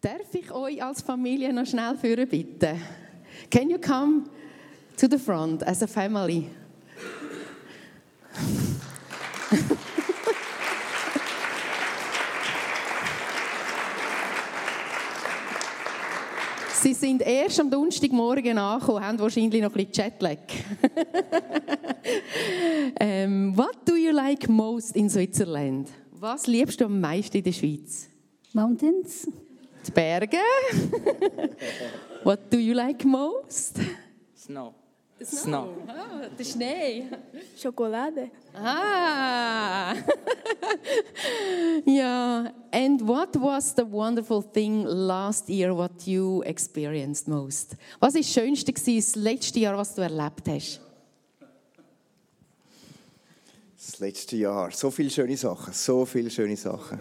Darf ich euch als Familie noch schnell führen, bitte? Can you come to the front as a family? Sie sind erst am Donnerstagmorgen angekommen, haben wahrscheinlich noch ein bisschen Jetlag. um, what do you like most in Switzerland? Was liebst du am meisten in der Schweiz? Mountains. Die Berge. What do you like most? Snow. Snow. Ah, der Schnee. Schokolade. Ah. yeah. And what was the wonderful thing last year what you experienced most? Was ist das Schönste das letzte Jahr, was du erlebt hast? Das letzte Jahr. So viele schöne Sachen. So viele schöne Sachen.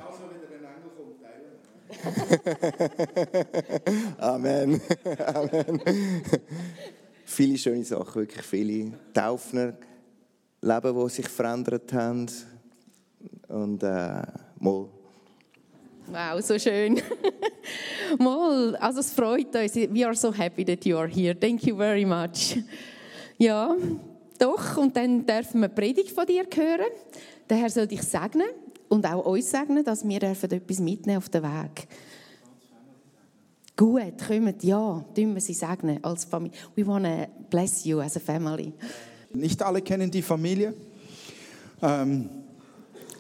Amen. Amen. viele schöne Sachen, wirklich viele Taufner, Leben, die sich verändert haben. Und äh, mal. Wow, so schön. mal, also es freut uns. We are so happy that you are here. Thank you very much. Ja, doch. Und dann dürfen wir Predigt von dir hören. Der Herr soll dich segnen und auch uns segnen, dass wir etwas mitnehmen auf den Weg. Gut, kommt, ja, tun wir sie segnen als Familie. We want to bless you as a family. Nicht alle kennen die Familie. Ähm,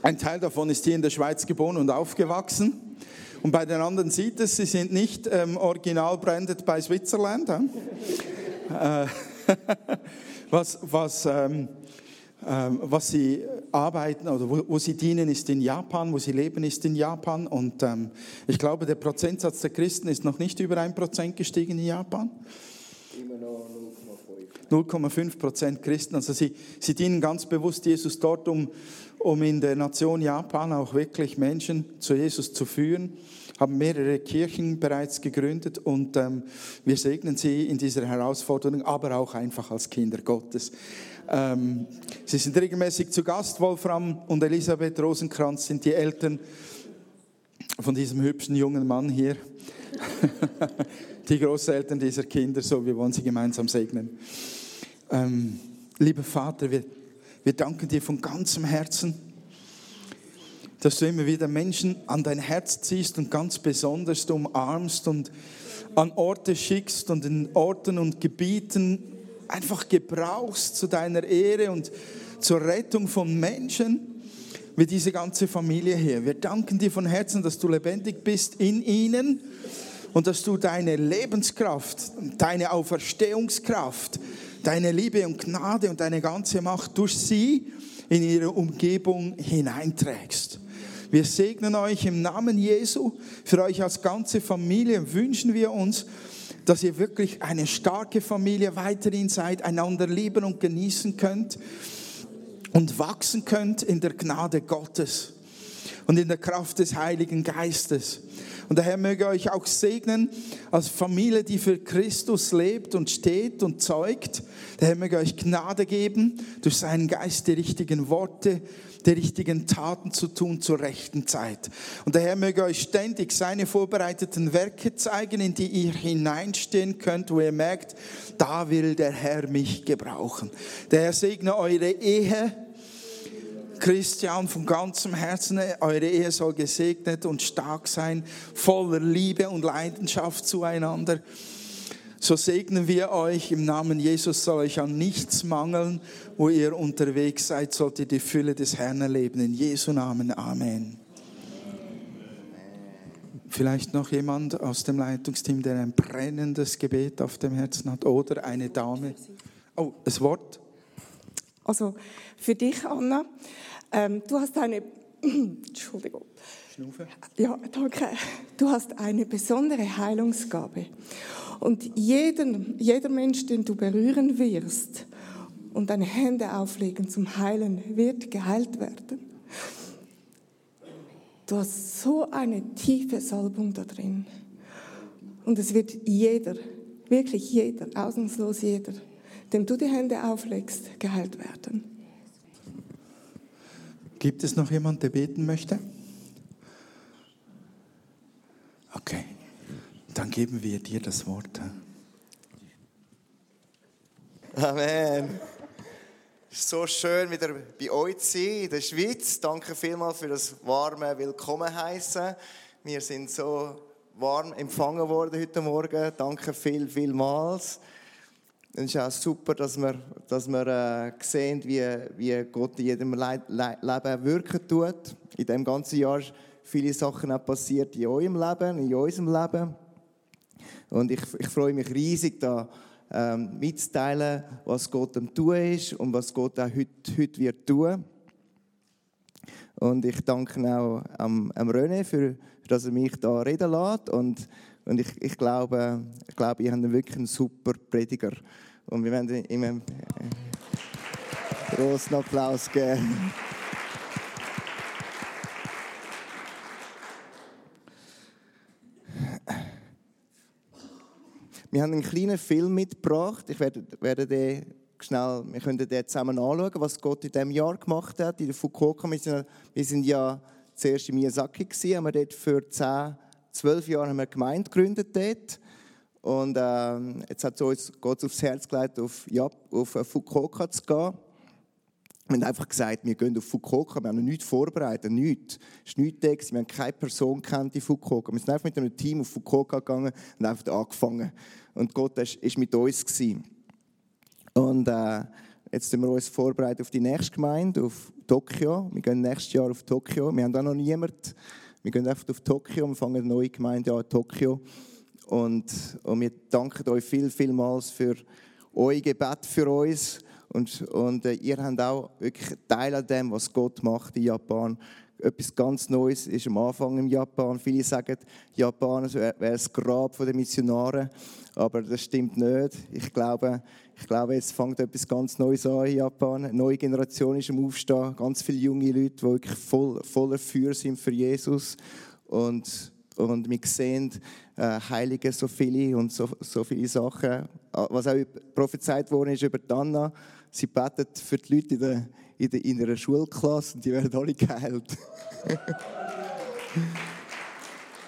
ein Teil davon ist hier in der Schweiz geboren und aufgewachsen. Und bei den anderen sieht es, sie sind nicht ähm, original branded bei Switzerland. Äh, was, was ähm, ähm, was sie arbeiten oder wo, wo, sie dienen, ist in Japan, wo sie leben, ist in Japan. Und ähm, ich glaube, der Prozentsatz der Christen ist noch nicht über 1% gestiegen in Japan. Immer noch 0,5 Prozent Christen. Also sie, sie dienen ganz bewusst Jesus dort, um, um in der Nation Japan auch wirklich Menschen zu Jesus zu führen haben mehrere Kirchen bereits gegründet und ähm, wir segnen sie in dieser Herausforderung, aber auch einfach als Kinder Gottes. Ähm, sie sind regelmäßig zu Gast. Wolfram und Elisabeth Rosenkranz sind die Eltern von diesem hübschen jungen Mann hier. die Großeltern dieser Kinder, so wir wollen sie gemeinsam segnen. Ähm, lieber Vater, wir, wir danken dir von ganzem Herzen, dass du immer wieder Menschen an dein Herz ziehst und ganz besonders umarmst und an Orte schickst und in Orten und Gebieten einfach gebrauchst zu deiner Ehre und zur Rettung von Menschen, wie diese ganze Familie hier. Wir danken dir von Herzen, dass du lebendig bist in ihnen und dass du deine Lebenskraft, deine Auferstehungskraft, deine Liebe und Gnade und deine ganze Macht durch sie in ihre Umgebung hineinträgst. Wir segnen euch im Namen Jesu. Für euch als ganze Familie wünschen wir uns, dass ihr wirklich eine starke Familie weiterhin seid, einander lieben und genießen könnt und wachsen könnt in der Gnade Gottes und in der Kraft des Heiligen Geistes. Und der Herr möge euch auch segnen als Familie, die für Christus lebt und steht und zeugt. Der Herr möge euch Gnade geben, durch seinen Geist die richtigen Worte die richtigen Taten zu tun zur rechten Zeit. Und der Herr möge euch ständig seine vorbereiteten Werke zeigen, in die ihr hineinstehen könnt, wo ihr merkt, da will der Herr mich gebrauchen. Der Herr segne eure Ehe. Christian, von ganzem Herzen, eure Ehe soll gesegnet und stark sein, voller Liebe und Leidenschaft zueinander. So segnen wir euch im Namen Jesus, soll euch an nichts mangeln, wo ihr unterwegs seid, sollt ihr die Fülle des Herrn erleben. In Jesu Namen, Amen. Vielleicht noch jemand aus dem Leitungsteam, der ein brennendes Gebet auf dem Herzen hat oder eine Dame. Oh, das Wort. Also für dich, Anna, ähm, du hast eine, Entschuldigung. Schnufe. Ja, danke. Du hast eine besondere Heilungsgabe. Und jeden, jeder Mensch, den du berühren wirst und deine Hände auflegen zum Heilen, wird geheilt werden. Du hast so eine tiefe Salbung da drin. Und es wird jeder, wirklich jeder, ausnahmslos jeder, dem du die Hände auflegst, geheilt werden. Gibt es noch jemand, der beten möchte? Okay. Dann geben wir dir das Wort. Amen. Es ist so schön, wieder bei euch zu sein in der Schweiz. Danke vielmals für das warme Willkommen heißen. Wir sind so warm empfangen worden heute Morgen. Danke viel, vielmals. Es ist auch super, dass wir, dass wir äh, sehen, wie, wie Gott in jedem Le Le Leben wirken tut. In dem ganzen Jahr viele Sachen auch passiert in eurem Leben, in unserem Leben. Und ich, ich freue mich riesig, da ähm, mitzuteilen, was Gott am tun ist und was Gott auch heute, heute wird tun. Und ich danke auch am, am René, für, dass er mich da reden lässt. Und, und ich, ich, glaube, ich glaube, ihr habt wirklich einen super Prediger. Und wir werden ihm einen großen Applaus geben. Wir haben einen kleinen Film mitgebracht. Ich werde, werde den schnell, wir können den zusammen anschauen, was Gott in diesem Jahr gemacht hat. In der Fukuoka, wir sind, wir ja zuerst in Miyazaki gewesen, haben wir dort für 10, 12 Jahre haben wir eine Gemeinde gegründet dort. Und ähm, jetzt hat es uns Gott aufs Herz gelegt, auf, ja, auf Fukuoka zu gehen. Wir haben einfach gesagt, wir gehen auf Fukuoka, wir haben nichts vorbereitet, nichts. Es ist nichts wir haben keine Person kennt in Fukuoka. Wir sind einfach mit einem Team auf Fukuoka gegangen und einfach angefangen. Und Gott war mit uns. Gewesen. Und äh, jetzt sind wir uns vorbereitet auf die nächste Gemeinde, auf Tokio. Wir gehen nächstes Jahr auf Tokio. Wir haben da noch niemanden. Wir gehen einfach auf Tokio und fangen eine neue Gemeinde an Tokio. Und, und wir danken euch viel, vielmals für euer Gebet für uns und, und äh, ihr habt auch wirklich Teil an dem, was Gott macht in Japan. Etwas ganz Neues ist am Anfang in Japan. Viele sagen, Japan wäre das Grab der Missionare, aber das stimmt nicht. Ich glaube, ich glaube, jetzt fängt etwas ganz Neues an in Japan. Eine neue Generation ist am Aufstehen. Ganz viele junge Leute, die wirklich voll, voller Feuer sind für Jesus. Und, und wir sehen äh, Heilige so viele und so, so viele Sachen. Was auch prophezeit worden ist über Anna sie betet für die Leute in, der, in, der, in einer Schulklasse und die werden alle geheilt.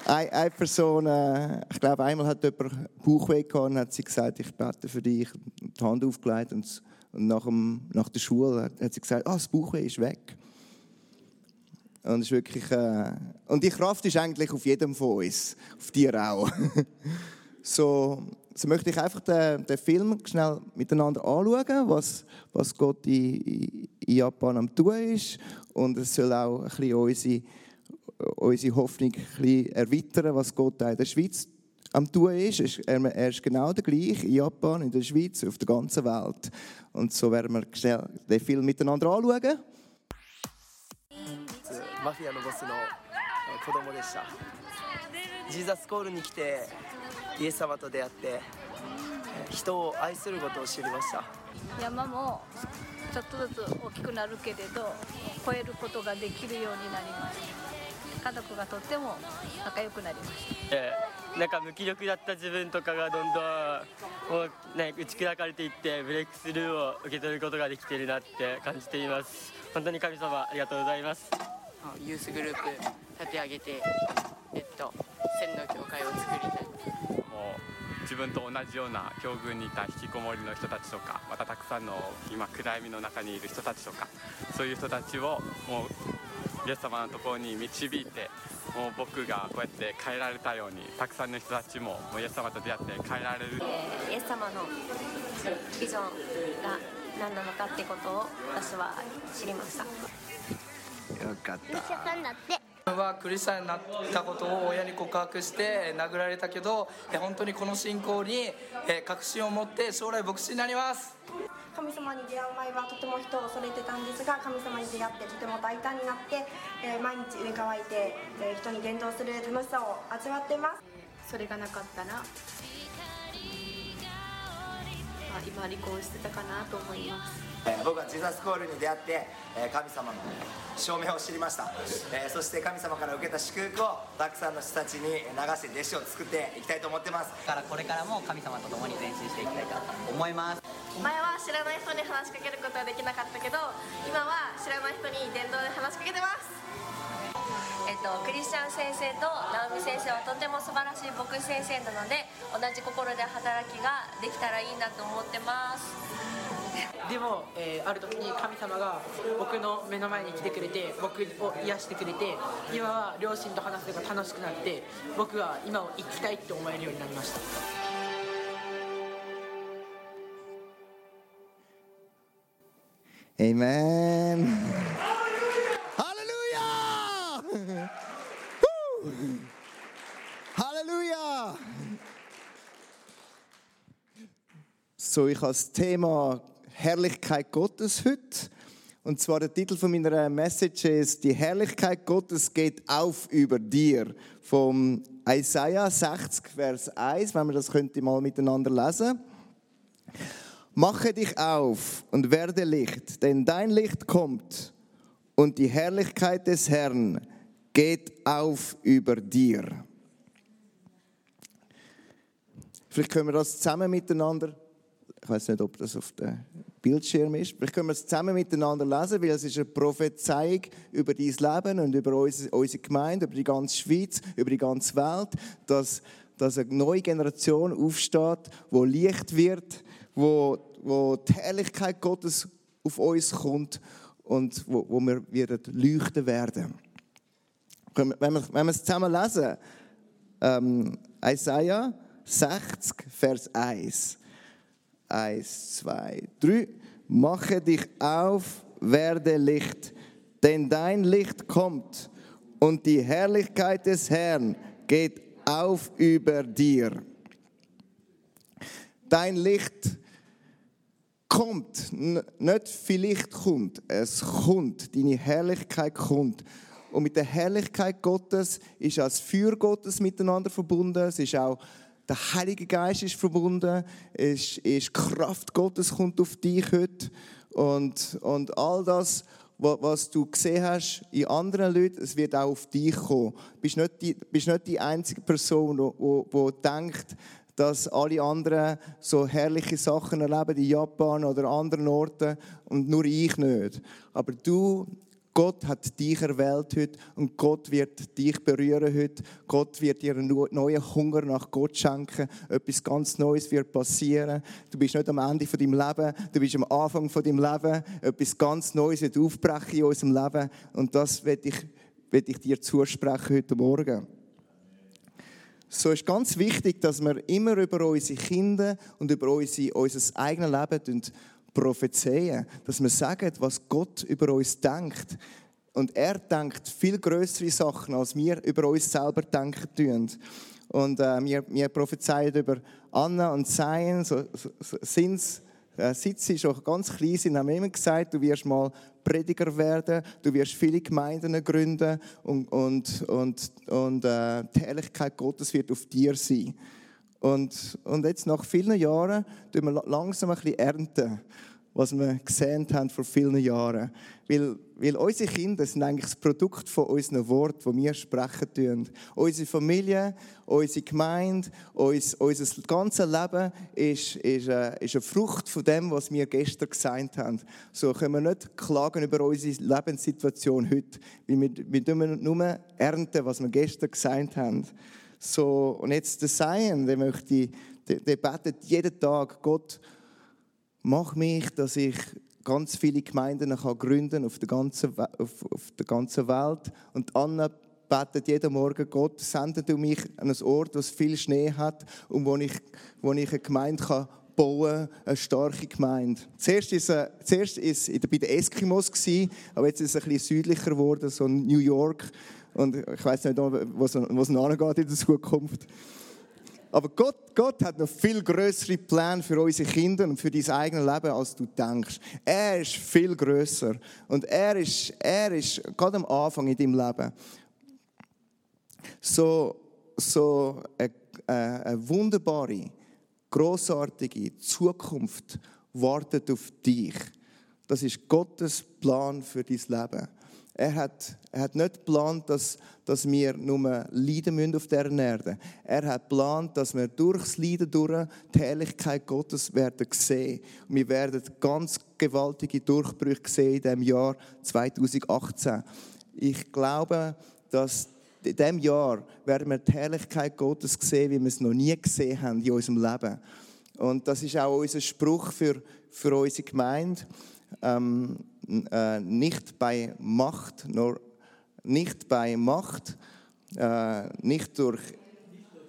eine, eine Person, äh, ich glaube, einmal hat jemand Bauchweh gehabt und hat sie gesagt, ich bete für dich, die Hand aufgelegt und, und nach, dem, nach der Schule hat, hat sie gesagt, ah, das Bauchweh ist weg. Und, ist wirklich, äh, und die Kraft ist eigentlich auf jedem von uns, auf dir auch. so, so möchte ich einfach den, den Film schnell miteinander anschauen, was, was Gott in, in Japan am tun ist. Und es soll auch ein bisschen unsere, unsere Hoffnung ein bisschen erweitern, was Gott auch in der Schweiz am tun ist. Er ist genau der gleiche in Japan, in der Schweiz, auf der ganzen Welt. Und so werden wir schnell den Film miteinander anschauen. マフィアのボスの子供でしたジーザスコールに来て イエス様と出会って人を愛することを知りました。山もちょっとずつ大きくなるけれど超えることができるようになりました。家族がとっても仲良くなりました、えー、なんか無気力だった自分とかがどんどんもう、ね、打ち砕かれていってブレイクスルーを受け取ることができているなって感じています。本当に神様ありがとうございます。ユースグループ立て上げてえっと千の教会を作りたい自分と同じような境遇にいた引きこもりの人たちとかまたたくさんの今暗闇の中にいる人たちとかそういう人たちをもうイエス様のところに導いてもう僕がこうやって変えられたようにたくさんの人たちももうイエス様と出会って変えられる、えー、イエス様のビジョンが何なのかってことを私は知りました。よかったはクリスチャンになったことを親に告白して殴られたけど本当にこの信仰に確信を持って将来牧師になります。神様に出会う前はとても人を恐れてたんですが神様に出会ってとても大胆になって、え毎日上乾いて、え人に伝道する楽しさを味わってます。それがなかったら、まあ、今離婚してたかなと思います。僕はジーザスコールに出会って、え神様の証明を知りました、えそして神様から受けた祝福をたくさんの人たちに流して弟子を作っていきたいと思ってます。からこれからも神様と共に前進していきたいと思います。前は知らない人に話しかけることはできなかったけど今は知らない人に電動で話しかけてますー、とクリスチャン先生と直美先生はとても素晴らしい牧師先生なので同じ心で働きができたらいいなと思ってます でも、えーある時に神様が僕の目の前に来てくれて僕を癒してくれて今は両親と話すのが楽しくなって僕は今を生きたいって思えるようになりました Amen. Halleluja! So, ich habe das Thema Herrlichkeit Gottes heute. Und zwar der Titel von meiner Message ist Die Herrlichkeit Gottes geht auf über dir. Vom Isaiah 60, Vers 1, wenn wir das könnte mal miteinander lesen. Mache dich auf und werde Licht, denn dein Licht kommt und die Herrlichkeit des Herrn geht auf über dir. Vielleicht können wir das zusammen miteinander, ich weiß nicht, ob das auf dem Bildschirm ist, vielleicht können wir es zusammen miteinander lesen, weil es ist eine Prophezeiung über dein Leben und über unsere Gemeinde, über die ganze Schweiz, über die ganze Welt, dass, dass eine neue Generation aufsteht, wo Licht wird, wo, wo die Herrlichkeit Gottes auf uns kommt und wo, wo wir werden leuchten werden. Wenn wir, wenn wir es zusammen lesen, ähm, Isaiah 60, Vers 1. 1, 2, 3. Mache dich auf, werde Licht, denn dein Licht kommt und die Herrlichkeit des Herrn geht auf über dir. Dein Licht kommt, nicht vielleicht kommt, es kommt, deine Herrlichkeit kommt. Und mit der Herrlichkeit Gottes ist auch das Feuer Gottes miteinander verbunden. Es ist auch der Heilige Geist ist verbunden. Ist die Kraft Gottes kommt auf dich heute. Und, und all das, wa- was du gesehen hast in anderen Leuten, es wird auch auf dich kommen. Du bist nicht die, bist nicht die einzige Person, die denkt, dass alle anderen so herrliche Sachen erleben in Japan oder anderen Orten und nur ich nicht. Aber du, Gott hat dich erwählt heute und Gott wird dich berühren heute. Gott wird dir einen neuen Hunger nach Gott schenken. Etwas ganz Neues wird passieren. Du bist nicht am Ende von deinem Leben, du bist am Anfang von deinem Leben. Etwas ganz Neues wird aufbrechen in unserem Leben und das will ich, will ich dir zusprechen heute Morgen. So ist ganz wichtig, dass wir immer über unsere Kinder und über unsere, unser eigenes Leben prophezeien. Dass wir sagen, was Gott über uns denkt. Und er denkt viel größere Sachen, als wir über uns selber denken tun. Und äh, wir, wir prophezeien über Anna und Zion, so, so, so äh, seit sie schon ganz klein sind, haben wir immer gesagt, du wirst mal Prediger werden, du wirst viele Gemeinden gründen und, und, und, und äh, die Herrlichkeit Gottes wird auf dir sein. Und, und jetzt nach vielen Jahren tun wir la- langsam ein bisschen ernten, was wir gesehen haben vor vielen Jahren. Weil, weil unsere Kinder sind eigentlich das Produkt von unseren Worten, die wir sprechen tun. Unsere Familie, unsere Gemeinde, uns, unser ganzes Leben ist, ist, äh, ist eine Frucht von dem, was wir gestern gesagt haben. So können wir nicht klagen über unsere Lebenssituation heute, weil wir, wir nur ernten, was wir gestern gesagt haben. So, und jetzt der Sein, der möchte, der, der betet jeden Tag, Gott, mach mich, dass ich ganz viele Gemeinden kann gründen auf der ganzen, auf, auf der ganzen Welt. Und Anna betet jeden Morgen, Gott, sende du mich an einen Ort, wo es viel Schnee hat und wo ich, wo ich eine Gemeinde kann bauen, eine starke Gemeinde. Zuerst ist es zuerst ist bei den Eskimos gewesen, aber jetzt ist es ein bisschen südlicher geworden, so New York. Und ich weiß nicht, wo es wo in der Zukunft. Aber Gott, Gott hat noch viel größere Pläne für unsere Kinder und für dein eigenes Leben, als du denkst. Er ist viel größer und er ist, er ist gerade am Anfang in deinem Leben. So, so eine, eine, eine wunderbare, großartige Zukunft wartet auf dich. Das ist Gottes Plan für dein Leben. Er hat, er hat nicht geplant, dass, dass wir nur leiden müssen auf dieser Erde. Er hat geplant, dass wir durchs Leiden durch die Herrlichkeit Gottes werden sehen. Und wir werden ganz gewaltige Durchbrüche sehen in diesem Jahr 2018. Ich glaube, dass in diesem Jahr werden wir die Herrlichkeit Gottes sehen, wie wir es noch nie gesehen haben in unserem Leben. Und das ist auch unser Spruch für, für unsere Gemeinde. Ähm, äh, nicht bei Macht, nur nicht bei Macht, äh, nicht durch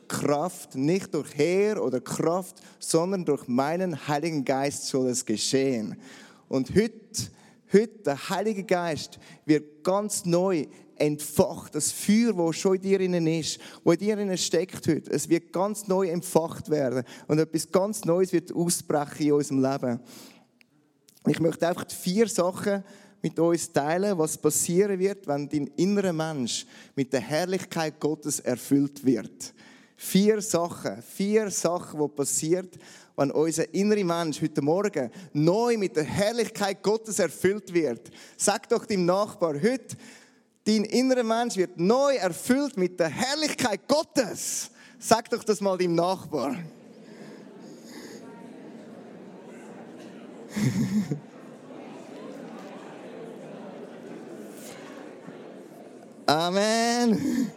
Kraft, nicht durch Heer oder Kraft, sondern durch meinen Heiligen Geist soll es geschehen. Und heute, heute der Heilige Geist wird ganz neu entfacht. Das Feuer, das schon in dir innen ist, wo in dir innen steckt heute, es wird ganz neu entfacht werden. Und etwas ganz Neues wird ausbrechen in unserem Leben. Ich möchte einfach vier Sachen mit uns teilen, was passieren wird, wenn dein innerer Mensch mit der Herrlichkeit Gottes erfüllt wird. Vier Sachen, vier Sachen, die passiert, wenn unser innerer Mensch heute Morgen neu mit der Herrlichkeit Gottes erfüllt wird. Sag doch dem Nachbar, heute dein innerer Mensch wird neu erfüllt mit der Herrlichkeit Gottes. Sag doch das mal dem Nachbar. Amen.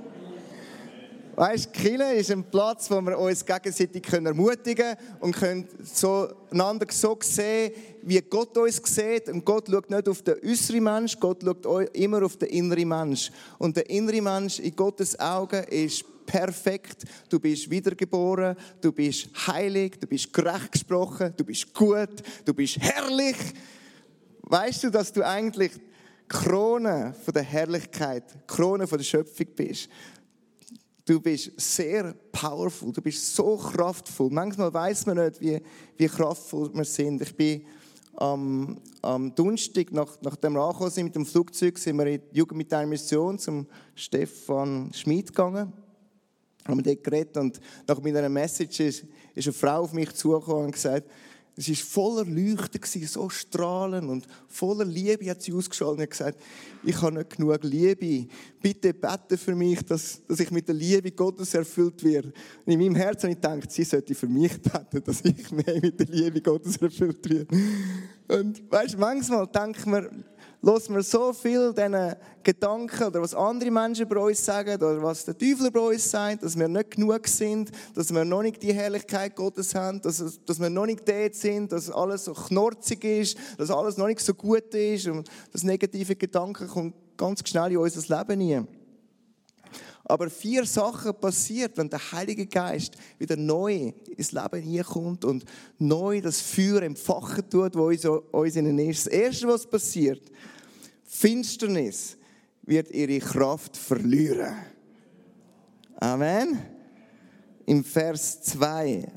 Weißt, Kille ist ein Platz, wo wir uns gegenseitig ermutigen können und können so einander so sehen, wie Gott uns sieht. Und Gott schaut nicht auf den äußeren Mensch, Gott schaut immer auf den inneren Mensch. Und der innere Mensch in Gottes Augen ist perfekt. Du bist wiedergeboren, du bist heilig, du bist gerecht gesprochen, du bist gut, du bist herrlich. Weißt du, dass du eigentlich Krone von der Herrlichkeit, Krone von der Schöpfung bist? Du bist sehr powerful, du bist so kraftvoll. Manchmal weiß man nicht, wie, wie kraftvoll wir sind. Ich bin am, am Donnerstag, nach, nachdem wir angekommen sind mit dem Flugzeug, sind wir in die Jugend mit einer Mission zum Stefan Schmid gegangen. Haben wir dort geredet und nach meiner Message ist, ist eine Frau auf mich zugekommen und gesagt, es war voller Leuchten, so strahlend und voller Liebe hat sie ausgeschaltet und gesagt, ich habe nicht genug Liebe. Bitte bete für mich, dass, dass ich mit der Liebe Gottes erfüllt werde. Und in meinem Herzen habe ich gedacht, sie sollte für mich beten, dass ich mehr mit der Liebe Gottes erfüllt werde. Und weißt, manchmal denkt man, lassen wir so viel diesen Gedanken oder was andere Menschen bei uns sagen oder was der Teufel bei uns sagt, dass wir nicht genug sind, dass wir noch nicht die Herrlichkeit Gottes haben, dass, dass wir noch nicht dort sind, dass alles so knorzig ist, dass alles noch nicht so gut ist und das negative Gedanken kommt ganz schnell in unser Leben hinein. Aber vier Sachen passiert, wenn der Heilige Geist wieder neu ins Leben hineinkommt und neu das Feuer empfachen tut, wo uns, uns innen ist. Das Erste, was passiert, Finsternis wird ihre Kraft verlieren. Amen. Im Vers 2,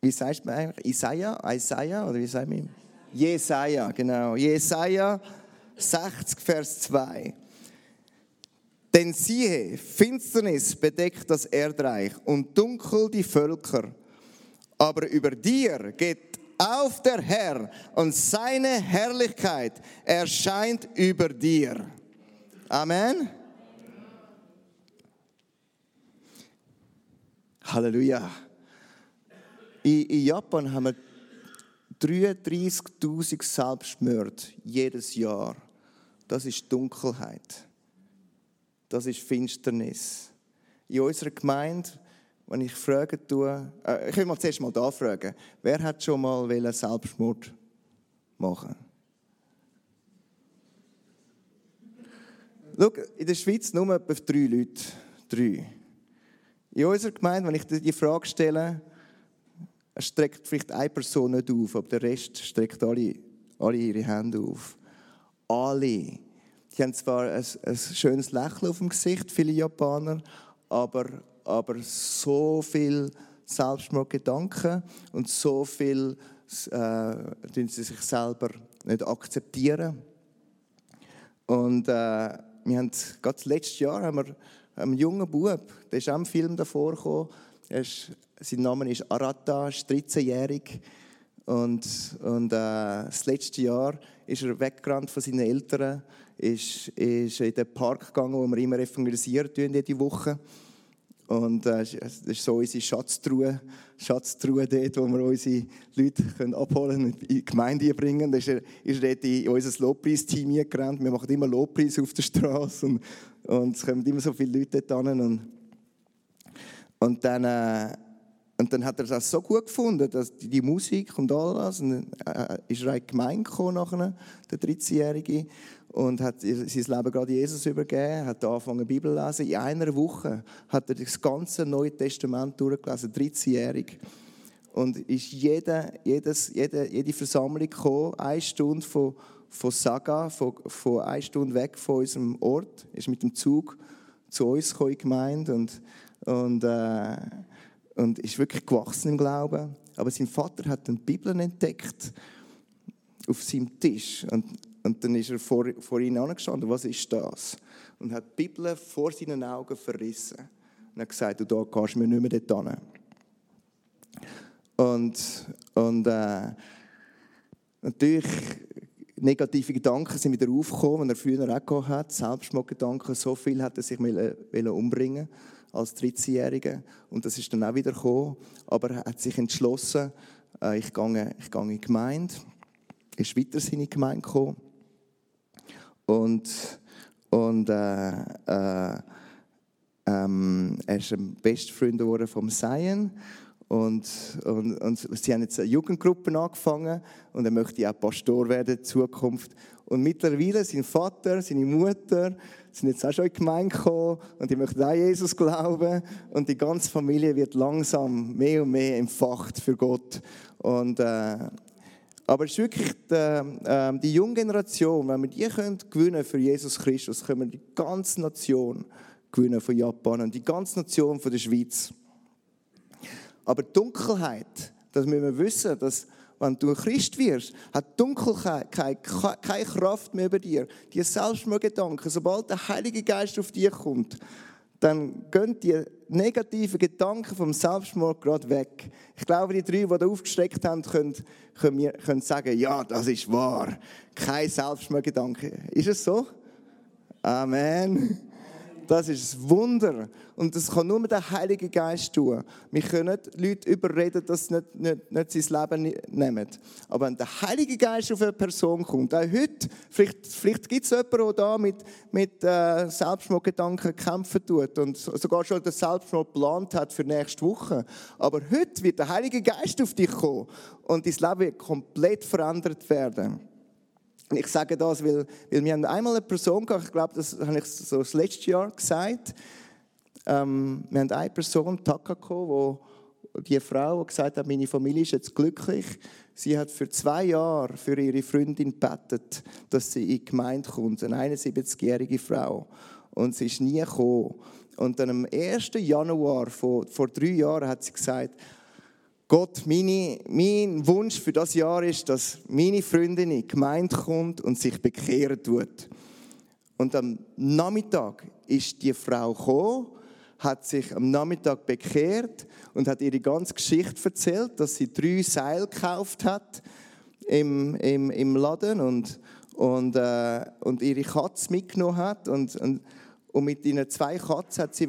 wie sagt man eigentlich? Isaiah? Isaiah? Oder wie sagt man? Jesaja, genau. Jesaja 60, Vers 2. Denn siehe, Finsternis bedeckt das Erdreich und dunkel die Völker. Aber über dir geht auf der Herr und seine Herrlichkeit erscheint über dir. Amen. Halleluja. In, Japan haben wir 33.000 Selbstmorde jedes Jahr. Das ist Dunkelheit. Das ist Finsternis. In unserer Gemeinde, wenn ich Fragen tue, äh, ich will mal zuerst mal da fragen, wer hat schon mal Selbstmord machen? Schau, in der Schweiz nur etwa drei Leute. Drei. In unserer Gemeinde, wenn ich die Frage stelle, streckt vielleicht eine Person nicht auf, aber der Rest streckt alle, alle ihre Hände auf. Alle. Die haben zwar ein, ein schönes Lächeln auf dem Gesicht, viele Japaner, aber, aber so viel Selbstmordgedanken und so viel äh, sie sich selber nicht akzeptieren. Und äh, wir haben gerade letztes Jahr haben wir einen jungen Bub, der ist auch im Film davor gekommen. Ist, sein Name ist Arata, ist 13-jährig. Und, und äh, das letzte Jahr ist er weggerannt von seinen Eltern ist, ist in den Park gegangen, wo wir immer evangelisieren jede Woche. Und äh, das ist so unsere Schatztruhe, Schatztruhe dort, wo wir unsere Leute können abholen und in die Gemeinde bringen. Da ist er, ist er in unser Lobpreisteam gerannt. Wir machen immer Lobpreis auf der Straße und, Und es kommen immer so viele Leute dort hin. Und, und dann... Äh, und dann hat er das so gut gefunden, dass die, Musik und alles. Und dann äh, ist er in die Gemeinde gekommen, der 13-Jährige, und hat sein Leben gerade Jesus übergeben, hat angefangen Bibel zu lesen. In einer Woche hat er das ganze Neue Testament durchgelesen, 13-jährig. Und ist jede, jedes, jede, jede Versammlung gekommen, eine Stunde von, von Saga, von, von einer Stunde weg von unserem Ort, ist mit dem Zug zu uns gekommen, in die Gemeinde. Und, und äh, und ist wirklich gewachsen im Glauben. Aber sein Vater hat die Bibel entdeckt auf seinem Tisch. Und, und dann ist er vor, vor ihm angestanden, was ist das? Und hat die Bibel vor seinen Augen verrissen. Und hat gesagt, du da gehst mir nicht mehr dort hin. Und, und äh, natürlich, negative Gedanken sind wieder aufgekommen, die er früher auch gehabt hat. Selbstmordgedanken, so viel hat er sich umbringen wollen als 13-Jähriger. Und das ist dann auch wieder gekommen. Aber er hat sich entschlossen, äh, ich, gehe, ich gehe in die Gemeinde. Ist weiter in die Gemeinde gekommen. Und, und äh, äh, ähm, er ist ein bester Freund geworden vom Seien. Und, und, und sie haben jetzt eine Jugendgruppe angefangen und er möchte auch Pastor werden in Zukunft. Und mittlerweile sein Vater, seine Mutter sind jetzt auch schon in die Gemeinde gekommen und die möchten auch Jesus glauben. Und die ganze Familie wird langsam mehr und mehr empfacht für Gott. Und, äh, aber es ist wirklich die, äh, die junge Generation, wenn wir die können gewinnen für Jesus Christus, können wir die ganze Nation gewinnen von Japan und die ganze Nation von der Schweiz. Aber Dunkelheit, das müssen wir wissen, dass wenn du ein Christ wirst, hat Dunkelheit keine Kraft mehr über dir. Die Selbstmordgedanken, sobald der Heilige Geist auf dich kommt, dann gehen die negativen Gedanken vom Selbstmord gerade weg. Ich glaube, die drei, die da aufgestreckt haben, können, können, können sagen, ja, das ist wahr. Kein Selbstmordgedanke. Ist es so? Amen. Das ist ein Wunder. Und das kann nur der Heilige Geist tun. Wir können Leute überreden, dass sie nicht, nicht, nicht sein Leben nehmen. Aber wenn der Heilige Geist auf eine Person kommt, auch heute, vielleicht, vielleicht gibt es jemanden, der da mit, mit äh, Selbstmordgedanken kämpfen tut und sogar schon den Selbstmord geplant hat für nächste Woche. Aber heute wird der Heilige Geist auf dich kommen und dein Leben wird komplett verändert werden. Ich sage das, weil, weil wir haben einmal eine Person gehabt, ich glaube, das habe ich so das letzte Jahr gesagt. Ähm, wir haben eine Person, Takako, wo die Frau die gesagt hat, meine Familie ist jetzt glücklich. Sie hat für zwei Jahre für ihre Freundin gebetet, dass sie in die Gemeinde kommt. Eine 71-jährige Frau. Und sie ist nie gekommen. Und dann am 1. Januar, vor, vor drei Jahren, hat sie gesagt, Gott, meine, mein Wunsch für das Jahr ist, dass meine Freundin in die Gemeinde kommt und sich bekehren tut. Und am Nachmittag ist die Frau gekommen, hat sich am Nachmittag bekehrt und hat ihre ganze Geschichte erzählt, dass sie drei Seile gekauft hat im, im, im Laden und, und, äh, und ihre Katze mitgenommen hat. Und, und, und mit ihren zwei Katzen hat sie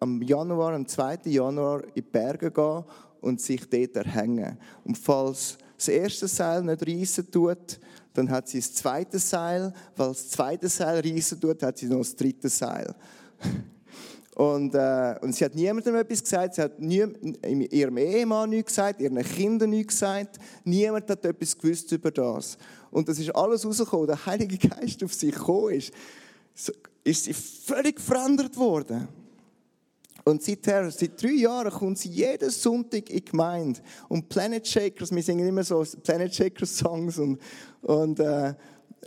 am Januar, am 2. Januar in die Berge gehen und sich dort erhängen. Und falls das erste Seil nicht reissen tut, dann hat sie das zweite Seil. Weil das zweite Seil reissen tut, hat sie noch das dritte Seil. Und, äh, und sie hat niemandem etwas gesagt, sie hat nie, ihrem Ehemann nichts gesagt, ihren Kindern nichts gesagt. Niemand hat etwas gewusst über das. Und das ist alles rausgekommen. Der Heilige Geist auf sie gekommen ist, ist sie völlig verändert worden. Und seither, seit drei Jahren kommt sie jeden Sonntag in die Gemeinde. Und Planet Shakers, wir singen immer so Planet Shakers Songs. Und, und, äh,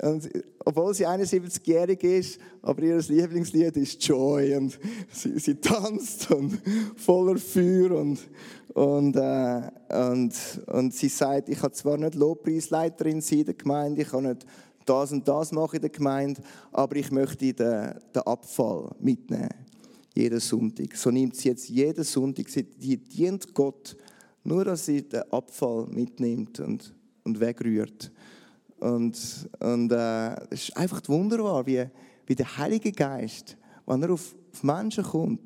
und obwohl sie 71-jährig ist, aber ihr Lieblingslied ist Joy. Und sie, sie tanzt und voller Feuer. Und, und, äh, und, und sie sagt, ich kann zwar nicht Lobpreisleiterin sein in der Gemeinde, ich kann nicht das und das machen in der Gemeinde, aber ich möchte den, den Abfall mitnehmen jeden Sonntag. So nimmt sie jetzt jeden Sonntag, sie dient Gott, nur dass sie den Abfall mitnimmt und, und wegrührt. Und, und äh, es ist einfach wunderbar, wie, wie der Heilige Geist, wenn er auf, auf Menschen kommt,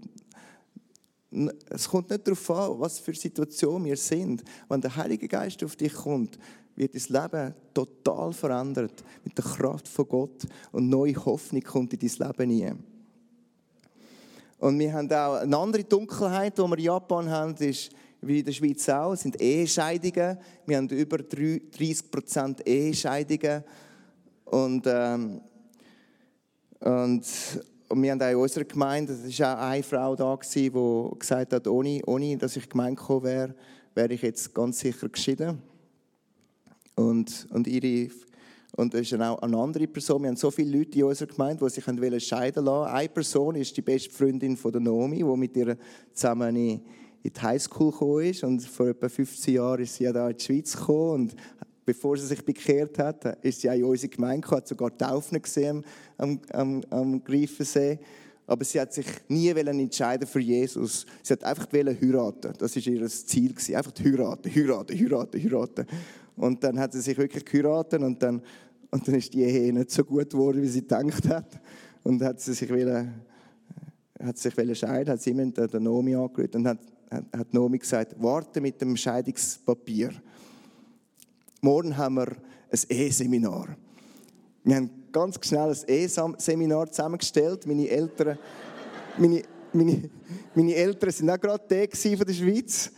es kommt nicht darauf an, was für Situation wir sind. Wenn der Heilige Geist auf dich kommt, wird dein Leben total verändert mit der Kraft von Gott und neue Hoffnung kommt in dein Leben hinein. Und wir haben auch eine andere Dunkelheit, die wir in Japan haben, ist wie in der Schweiz auch, sind Ehescheidungen. Wir haben über 30 Prozent Ehescheidungen. Und, ähm, und, und wir haben auch in unserer Gemeinde, es war auch eine Frau da, die gesagt hat, ohne, ohne dass ich gemeint gekommen wäre, wäre ich jetzt ganz sicher geschieden. Und, und ihre und es ist dann auch eine andere Person. Wir haben so viele Leute in unserer Gemeinde, die sich scheiden lassen Eine Person ist die beste Freundin von der Nomi, die mit ihr zusammen in die Highschool gekommen ist. Und vor etwa 15 Jahren ist sie ja da in die Schweiz gekommen. Und bevor sie sich bekehrt hat, ist sie auch in unsere Gemeinde gekommen, hat sogar Taufen gesehen am, am, am Greifensee. Aber sie hat sich nie entscheiden für Jesus. Sie hat einfach heiraten. Das war ihr Ziel. Einfach heiraten, heiraten, heiraten, heiraten. Und dann hat sie sich wirklich geheiratet und dann, und dann ist die Ehe nicht so gut geworden, wie sie gedacht hat. Und hat sie sich wollen, hat sich wollen scheiden, hat sie immer der Nomi angerufen und hat, hat, hat Nomi gesagt, warte mit dem Scheidungspapier. Morgen haben wir ein Eheseminar. Wir haben ganz schnell ein Eheseminar zusammengestellt. Meine Eltern, meine, meine, meine Eltern sind auch gerade da von der Schweiz.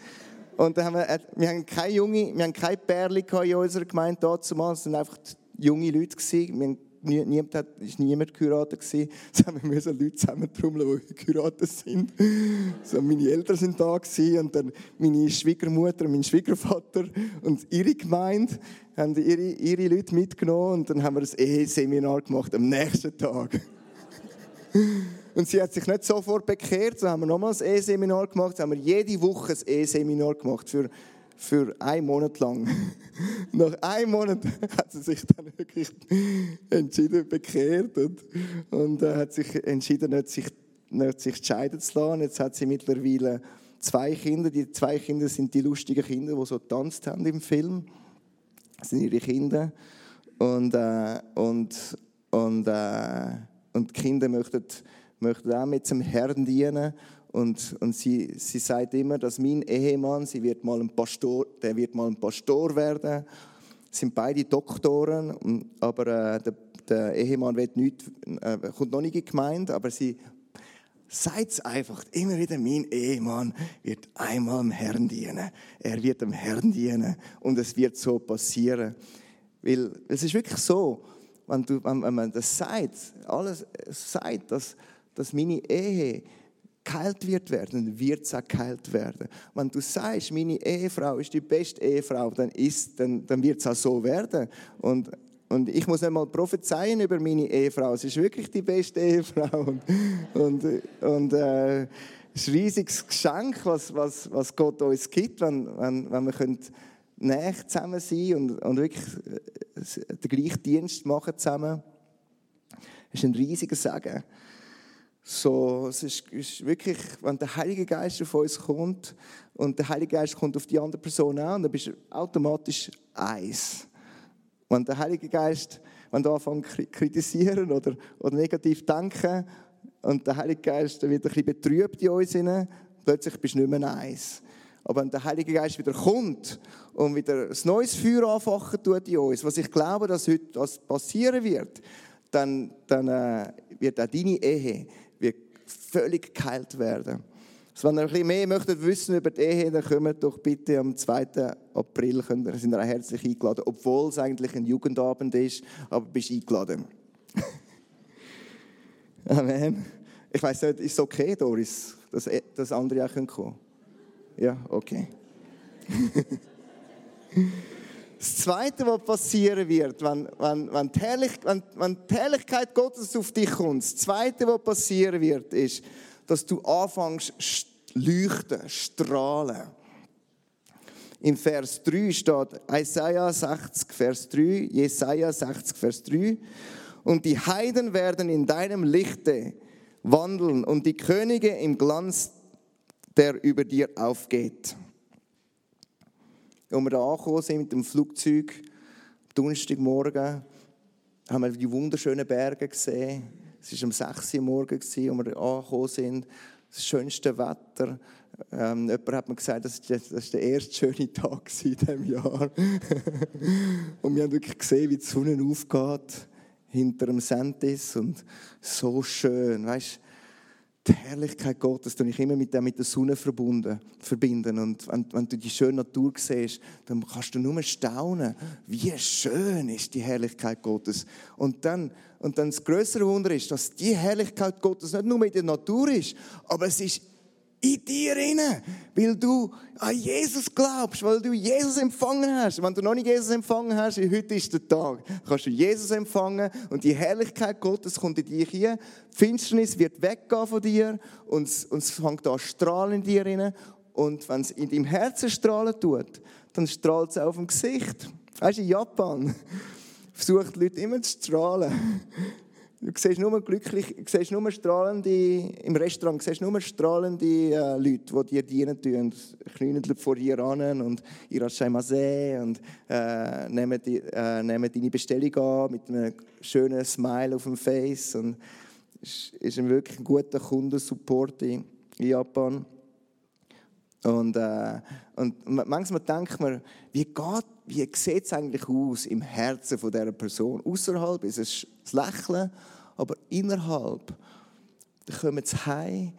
Und dann haben wir, wir haben keine junge, wir haben keine Pärchen in unserer Gemeinde zumal. Es waren einfach junge Leute gewesen. Wir niemand hat, ist niemand geheiratet gewesen. Wir Leute zusammentrommeln, die geheiratet sind. So, meine Eltern sind da gewesen, und dann meine Schwiegermutter, mein Schwiegervater und ihre Gemeinde haben ihre, ihre Leute mitgenommen und dann haben wir ein Eheseminar gemacht am nächsten Tag. Und sie hat sich nicht sofort bekehrt, so haben wir nochmals ein E-Seminar gemacht, so haben wir jede Woche ein E-Seminar gemacht für, für einen Monat lang. Nach einem Monat hat sie sich dann wirklich entschieden, bekehrt und, und äh, hat sich entschieden, nicht sich, nicht sich scheiden zu lassen. Jetzt hat sie mittlerweile zwei Kinder. Die zwei Kinder sind die lustigen Kinder, die so tanzt haben im Film. Das sind ihre Kinder. Und, äh, und, und, äh, und die Kinder möchten möchte auch mit dem Herrn dienen. Und, und sie, sie sagt immer, dass mein Ehemann, sie wird mal ein Pastor, der wird mal ein Pastor werden. Sind beide Doktoren, aber äh, der, der, Ehemann wird nicht, äh, kommt noch nicht in die Gemeinde, aber sie sagt es einfach immer wieder, mein Ehemann wird einmal dem Herrn dienen. Er wird dem Herrn dienen und es wird so passieren. Weil es ist wirklich so, wenn, du, wenn, wenn man das sagt, alles sagt, dass dass meine Ehe geheilt wird werden, wird es auch geheilt werden. Wenn du sagst, meine Ehefrau ist die beste Ehefrau, dann, dann, dann wird es auch so werden. Und, und ich muss einmal prophezeien über meine Ehefrau. Sie ist wirklich die beste Ehefrau. Und, und, und äh, es ist ein riesiges Geschenk, was, was, was Gott uns gibt, wenn, wenn, wenn wir können näher zusammen sein und, und wirklich äh, den gleichen Dienst machen zusammen. Das ist ein riesiger Segen. So, es ist, ist, wirklich, wenn der Heilige Geist auf uns kommt und der Heilige Geist kommt auf die andere Person an, dann bist du automatisch eins. Wenn der Heilige Geist, wenn du anfängst zu kritisieren oder, oder negativ denken und der Heilige Geist wird ein bisschen betrübt in uns, rein, plötzlich bist du nicht mehr eins. Aber wenn der Heilige Geist wieder kommt und wieder ein neues Feuer anfachen tut in uns, was ich glaube, dass heute passieren wird, dann, dann äh, wird auch deine Ehe völlig geheilt werden. Also wenn ihr ein bisschen mehr möchtet wissen über die Ehe, dann kommt doch bitte am 2. April, könnt, sind ihr auch herzlich eingeladen, obwohl es eigentlich ein Jugendabend ist, aber bist eingeladen. Amen. Ich weiß nicht, ist es okay, Doris, dass, dass andere auch kommen können? Ja, okay. Das Zweite, was passieren wird, wenn, wenn, wenn, die wenn, wenn die Herrlichkeit Gottes auf dich kommt, das Zweite, was passieren wird, ist, dass du anfängst leuchten, strahlen. Im Vers 3 steht Isaiah 60, Vers 3, Jesaja 60, Vers 3. Und die Heiden werden in deinem Lichte wandeln und die Könige im Glanz, der über dir aufgeht. Als wir angekommen sind mit dem Flugzeug, am Donnerstagmorgen, haben wir die wunderschönen Berge gesehen. Es war um 6 Uhr morgens, als wir angekommen sind. Das schönste Wetter. Ähm, jemand hat mir gesagt, das war der erste schöne Tag in diesem Jahr. und wir haben wirklich gesehen, wie die Sonne aufgeht hinter dem Sentis und so schön. Weißt, die Herrlichkeit Gottes tue ich immer mit der, mit der Sonne verbunden, verbinden. Und wenn, wenn du die schöne Natur siehst, dann kannst du nur staunen, wie schön ist die Herrlichkeit Gottes. Und dann, und dann das größere Wunder ist, dass die Herrlichkeit Gottes nicht nur in der Natur ist, aber es ist in dir inne, weil du an Jesus glaubst, weil du Jesus empfangen hast. Wenn du noch nicht Jesus empfangen hast, heute ist der Tag, kannst du Jesus empfangen und die Herrlichkeit Gottes kommt in dich hier. Die Finsternis wird weggehen von dir und es, und es fängt an strahlen in dir inne. Und wenn es in deinem Herzen strahlen tut, dann strahlt es auch auf dem Gesicht. Weißt du, in Japan versuchen die Leute immer zu strahlen. Du siehst nur glücklich, siehst nur strahlende, im Restaurant siehst nur strahlende äh, Leute, die dir dienen tun, knien vor dir an und irashaimase und äh, nehmen, die, äh, nehmen deine Bestellung an mit einem schönen Smile auf dem Face und ist, ist ein wirklich guter Kundensupport in Japan. Und, äh, und manchmal denkt man, wie, wie sieht es eigentlich aus im Herzen von dieser Person? Außerhalb ist es das Lächeln, aber innerhalb, kommen sie heim,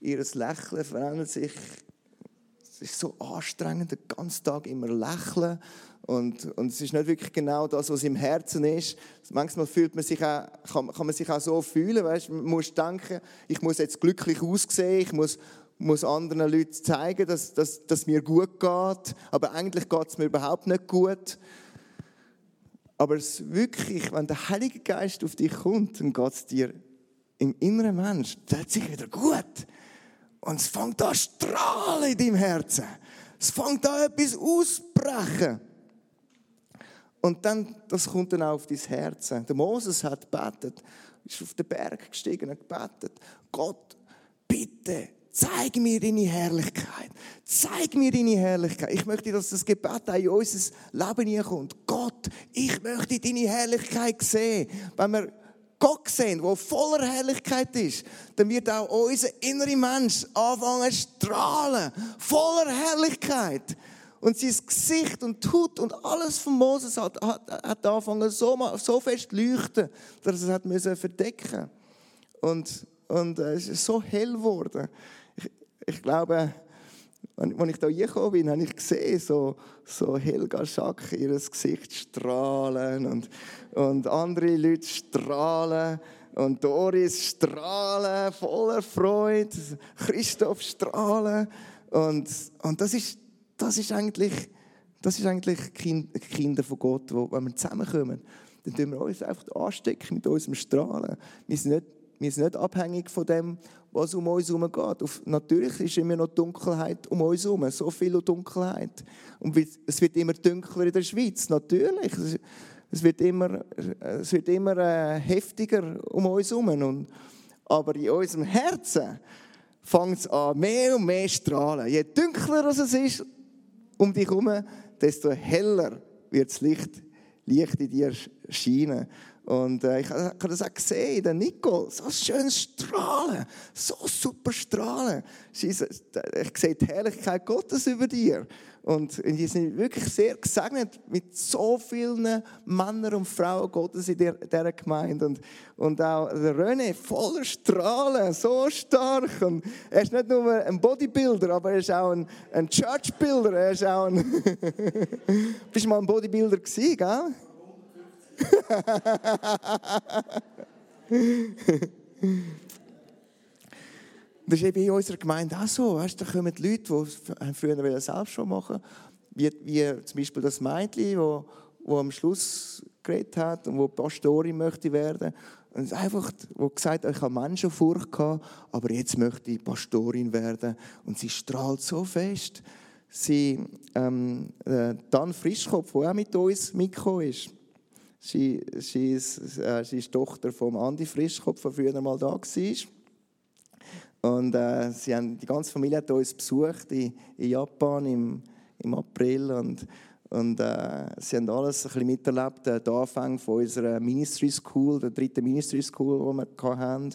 ihr Lächeln verändert sich. Es ist so anstrengend, den ganzen Tag immer lächeln. Und, und es ist nicht wirklich genau das, was im Herzen ist. Manchmal fühlt man sich auch, kann, kann man sich auch so fühlen. Weißt? Man muss denken, ich muss jetzt glücklich aussehen, ich muss muss anderen Leuten zeigen, dass, dass, dass mir gut geht. Aber eigentlich geht es mir überhaupt nicht gut. Aber es wirklich, wenn der Heilige Geist auf dich kommt, dann geht es dir im inneren Mensch, sich wieder gut. Und es fängt an strahlen in deinem Herzen. Es fängt an etwas auszubrechen. Und dann, das kommt dann auch auf dein Herz. Der Moses hat gebetet, ist auf den Berg gestiegen und gebetet. Gott, bitte Zeig mir deine Herrlichkeit. Zeig mir deine Herrlichkeit. Ich möchte, dass das Gebet auch in unser Leben kommt. Gott, ich möchte deine Herrlichkeit sehen. Wenn wir Gott sehen, der voller Herrlichkeit ist, dann wird auch unser innerer Mensch anfangen zu strahlen. Voller Herrlichkeit. Und sein Gesicht und Tut und alles von Moses hat, hat, hat angefangen so, so fest leuchten, dass er es verdecken musste. Und, und äh, es ist so hell geworden ich glaube, als ich hier gekommen bin, habe ich gesehen, so, so Helga Schack, ihr Gesicht strahlen und, und andere Leute strahlen und Doris strahlen, voller Freude, Christoph strahlen und, und das, ist, das ist eigentlich, das ist eigentlich Kinder von Gott, wo, wenn wir zusammenkommen, dann tun wir uns einfach anstecken mit unserem Strahlen. Wir sind nicht, wir sind nicht abhängig von dem, was um uns herum geht. natürlich ist immer noch Dunkelheit um uns herum, so viel Dunkelheit. Und es wird immer dunkler in der Schweiz, natürlich. Es wird immer, es wird immer äh, heftiger um uns herum. aber in unserem Herzen fängt es an, mehr und mehr strahlen. Je dunkler es ist um dich herum, desto heller wird das Licht, Licht in dir scheinen. Und äh, ich habe das auch gesehen, der Nico, so schön strahlen, so super strahlen. Ich sehe die Herrlichkeit Gottes über dir. Und die sind wirklich sehr gesegnet mit so vielen Männern und Frauen Gottes in dieser Gemeinde. Und, und auch René, voller Strahlen, so stark. Und er ist nicht nur ein Bodybuilder, aber er ist auch ein, ein Churchbuilder. Er ist auch ein Bist du mal ein Bodybuilder gewesen, gell? das ist eben in unserer Gemeinde auch so. Weißt, da kommen die Leute, die früher selbst schon machen wie, wie zum Beispiel das Mädchen, wo, wo am Schluss geredet hat und wo Pastorin möchte werden. Und einfach, wo gesagt hat, ich habe Menschenfurcht gehabt, aber jetzt möchte ich Pastorin werden. Und sie strahlt so fest. Sie, ähm, äh, Dan Frischkopf, der auch mit uns mitgekommen ist, Sie, sie, ist, äh, sie ist Tochter von Andi Frischkopf, der früher mal da war. Und äh, sie haben, die ganze Familie hat uns besucht in, in Japan im, im April. Und, und äh, sie haben alles ein bisschen miterlebt, äh, den Anfang von unserer Ministry School, der dritten Ministry School, die wir hatten.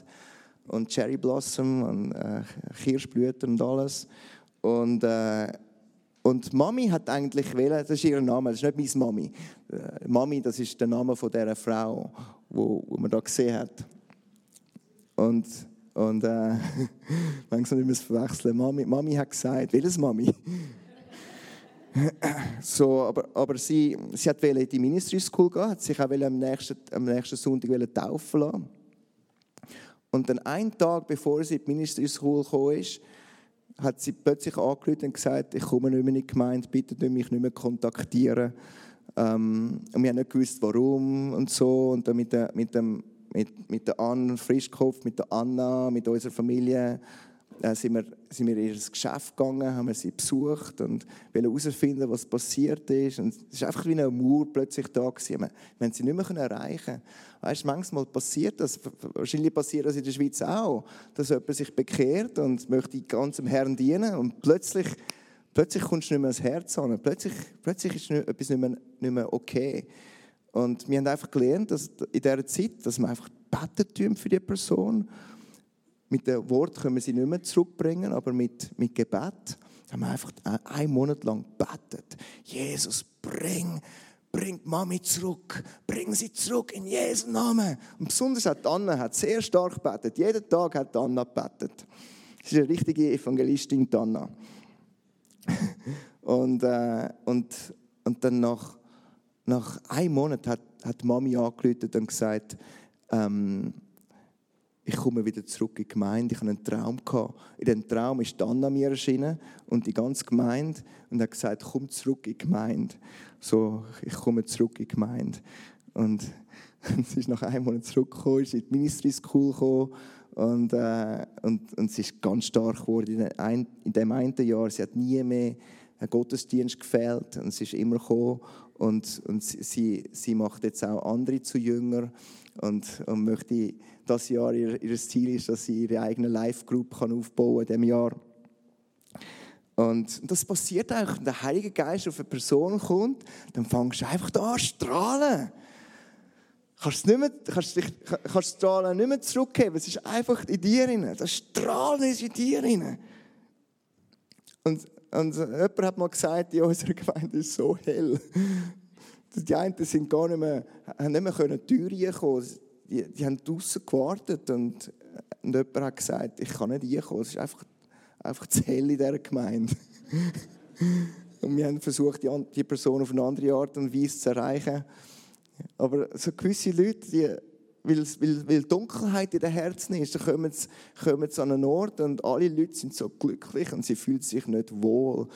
Und Cherry Blossom und äh, Kirschblüten und alles. Und äh, und Mami hat eigentlich wählen, das ist ihr Name, das ist nicht meine Mami. Äh, Mami, das ist der Name von dieser Frau, wo man da gesehen hat. Und Und äh, langsam nicht mehr verwechseln. Mami, Mami hat gesagt, welches Mami? so, aber, aber sie, sie hat in die Ministry School gehen, hat sich auch am nächsten, am nächsten Sonntag taufen lassen. Und dann einen Tag, bevor sie in die Ministry School gekommen ist, hat sie plötzlich angerufen und gesagt, ich komme nicht mehr in die Gemeinde, bitte mich nicht mehr kontaktieren. Ähm, und wir haben nicht gewusst, warum und so. Und dann mit, der, mit, dem, mit, mit der Anne Frischkopf, mit der Anna, mit unserer Familie äh, sind, wir, sind wir in ihr Geschäft gegangen, haben sie besucht und wollen herausfinden, was passiert ist. Und es ist einfach wie eine Mauer plötzlich da gewesen. Wir, wir haben sie nicht mehr erreichen Weißt, manchmal passiert das, wahrscheinlich passiert das in der Schweiz auch, dass jemand sich bekehrt und möchte ganzem Herrn dienen und plötzlich, plötzlich kommst du nicht mehr ans Herz an. Plötzlich, plötzlich ist etwas nicht mehr, nicht mehr okay. Und wir haben einfach gelernt, dass in dieser Zeit, dass wir einfach beten für die Person mit dem Wort können wir sie nicht mehr zurückbringen, aber mit, mit Gebet haben wir einfach einen Monat lang gebetet. Jesus, bring, bring Mami zurück, bring sie zurück in Jesu Namen. Und besonders hat Anna hat sehr stark gebetet. Jeden Tag hat Anna gebetet. Sie ist eine richtige Evangelistin, Anna. und, äh, und, und dann nach, nach einem Monat hat, hat Mami angerufen und gesagt, ähm, ich komme wieder zurück in die Gemeinde. Ich hatte einen Traum. In diesem Traum ist Anna mir erschienen und die ganze Gemeinde und hat gesagt, komm zurück in die Gemeinde. So, ich komme zurück in die Gemeinde. Und sie ist nach einem Monat zurückgekommen, ist in die Ministry School gekommen und, äh, und, und sie ist ganz stark geworden in, in dem einen Jahr. Sie hat nie mehr einen Gottesdienst gefehlt und sie ist immer gekommen und, und sie, sie macht jetzt auch andere zu Jünger und, und möchte das Jahr ihr, ihr Ziel ist, dass sie ihre eigene Live-Group aufbauen kann in diesem Jahr. Und das passiert eigentlich, wenn der Heilige Geist auf eine Person kommt, dann fängst du einfach an zu strahlen. Kannst, nicht mehr, kannst, dich, kannst Strahlen nicht mehr zurückgeben, es ist einfach in dir drin. Das Strahlen ist in dir drin. Und, und jemand hat mal gesagt, ja, unsere Gemeinde ist so hell. Die einen sind gar nicht mehr, haben nicht mehr können Türen kommen. Die, die haben draußen gewartet und, und jemand hat gesagt, ich kann nicht reinkommen. Es ist einfach, einfach zu hell in dieser Gemeinde. und wir haben versucht, die, Person auf eine andere Art und Weise zu erreichen. Aber so gewisse Leute, die, weil, weil, weil Dunkelheit in den Herzen ist, dann kommen sie, kommen sie an einen Ort und alle Leute sind so glücklich und sie fühlen sich nicht wohl.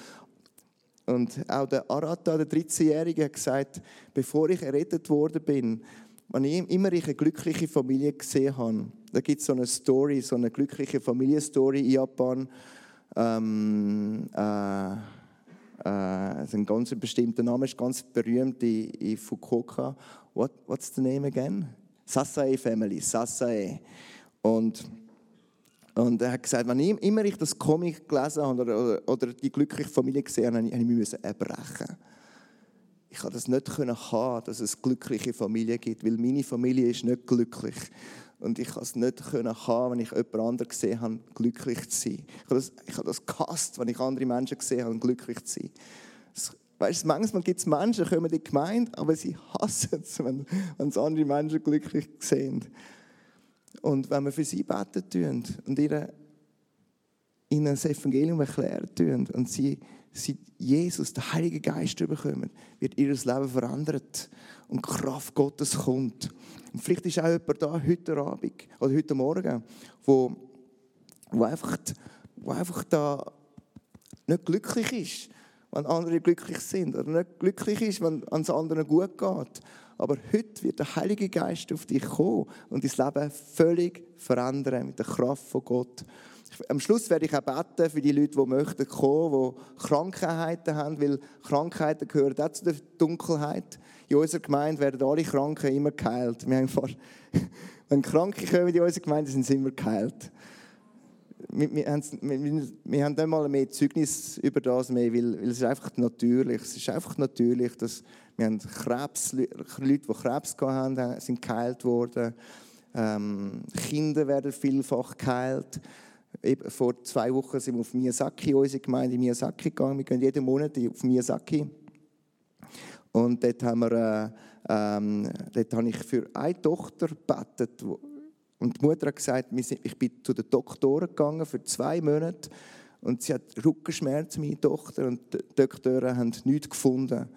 Und auch der Arata, der 13-Jährige, hat gesagt, bevor ich errettet worden bin, wenn ich immer ich eine glückliche Familie gesehen habe, da gibt es so eine Story, so eine glückliche Familienstory in Japan. Ähm, äh, äh, ein ganz bestimmter Name, ist ganz berühmt in, in Fukuoka. What, what's the name again? Sasae Family, Sasae. Und und er hat gesagt, wenn ich, immer ich das Comic gelesen habe oder, oder, oder die glückliche Familie gesehen habe, habe ich mich erbrechen. Ich konnte das nicht haben, dass es glückliche Familie gibt, weil meine Familie ist nicht glücklich. Und ich konnte es nicht haben, wenn ich jemand anderen gesehen habe, glücklich zu sein. Ich habe das, ich habe das gehasst, wenn ich andere Menschen gesehen habe, glücklich zu sein. weißt, manchmal gibt es Menschen, die kommen in die Gemeinde, aber sie hassen es, wenn, wenn es andere Menschen glücklich sehen. Und wenn wir für sie beten tun und ihre, ihnen das Evangelium erklären tun und sie, sie Jesus, den Heiligen Geist bekommen, wird ihr Leben verändert und die Kraft Gottes kommt. Und vielleicht ist auch jemand da heute Abend oder heute Morgen, wo, wo, einfach, wo einfach da nicht glücklich ist, wenn andere glücklich sind oder nicht glücklich ist, wenn es anderen gut geht aber heute wird der Heilige Geist auf dich kommen und dein Leben völlig verändern mit der Kraft von Gott. Am Schluss werde ich auch beten für die Leute, die möchten kommen, die Krankheiten haben, weil Krankheiten gehören auch zu der Dunkelheit. In unserer Gemeinde werden alle Kranken immer geheilt. Wir haben fast, wenn Kranke kommen in unserer Gemeinde, sind sie immer geheilt. Wir, wir, haben, wir, wir haben nicht mal mehr Zeugnis über das mehr, weil, weil es ist einfach natürlich. Es ist einfach natürlich, dass wir haben Krebs, Leute, die Krebs hatten, sind geheilt worden. Ähm, Kinder werden vielfach geheilt. Eben vor zwei Wochen sind wir auf Miyazaki, unsere Gemeinde in Miyazaki gegangen. Wir gehen jeden Monat auf Miyazaki. Und dort, haben wir, äh, ähm, dort habe ich für eine Tochter gebetet, Und die Mutter hat gesagt, ich bin zu den Doktoren gegangen für zwei Monate und sie hat Rückenschmerzen, meine Tochter, und die Doktoren haben nichts gefunden.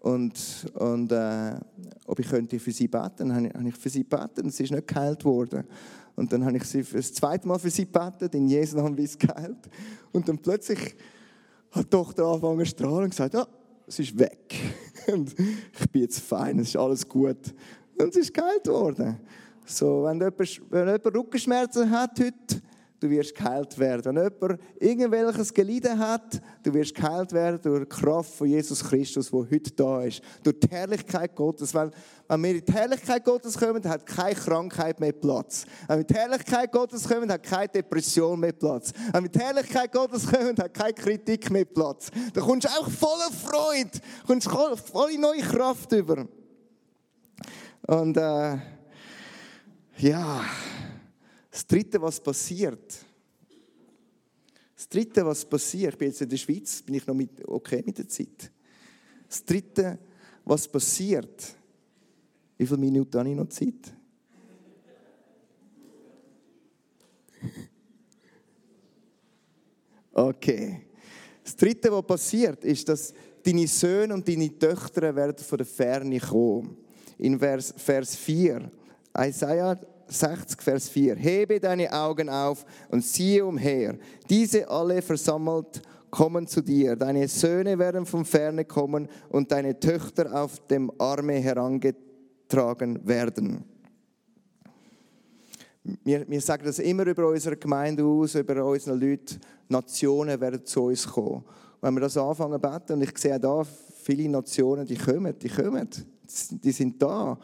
Und, und äh, ob ich könnte für sie beten, dann habe ich, für sie gebeten und sie ist nicht geheilt worden. Und dann habe ich sie für das zweite Mal für sie gebetet, in Jesu Namen wie es geheilt. Und dann plötzlich hat die Tochter angefangen zu strahlen und gesagt, ja, es ist weg. Und ich bin jetzt fein, es ist alles gut. Und es ist geheilt worden. So, wenn jemand, wenn jemand Rückenschmerzen hat heute, du wirst geheilt werden. Wenn jemand irgendwelches gelitten hat, du wirst geheilt werden durch die Kraft von Jesus Christus, der heute da ist. Durch die Herrlichkeit Gottes. Wenn, wenn wir in die Herrlichkeit Gottes kommen, hat keine Krankheit mehr Platz. Wenn wir in die Herrlichkeit Gottes kommen, hat keine Depression mehr Platz. Wenn wir in die Herrlichkeit Gottes kommen, hat keine Kritik mehr Platz. Da kommst du auch voller Freude, kommst voll- volle neue Kraft über. Und äh, ja, das Dritte, was passiert. Das Dritte, was passiert, ich bin jetzt in der Schweiz, bin ich noch mit, okay mit der Zeit. Das Dritte, was passiert, wie viele Minuten habe ich noch Zeit? Okay. Das Dritte, was passiert, ist, dass deine Söhne und deine Töchter werden von der Ferne kommen. In Vers, Vers 4, Isaiah 60, Vers 4. Hebe deine Augen auf und siehe umher. Diese alle versammelt kommen zu dir. Deine Söhne werden von ferne kommen und deine Töchter auf dem Arme herangetragen werden. Wir, wir sagen das immer über unsere Gemeinde aus, über unsere Leute. Nationen werden zu uns kommen. Wenn wir das anfangen zu beten, und ich sehe da viele Nationen, die kommen, die kommen, die sind da.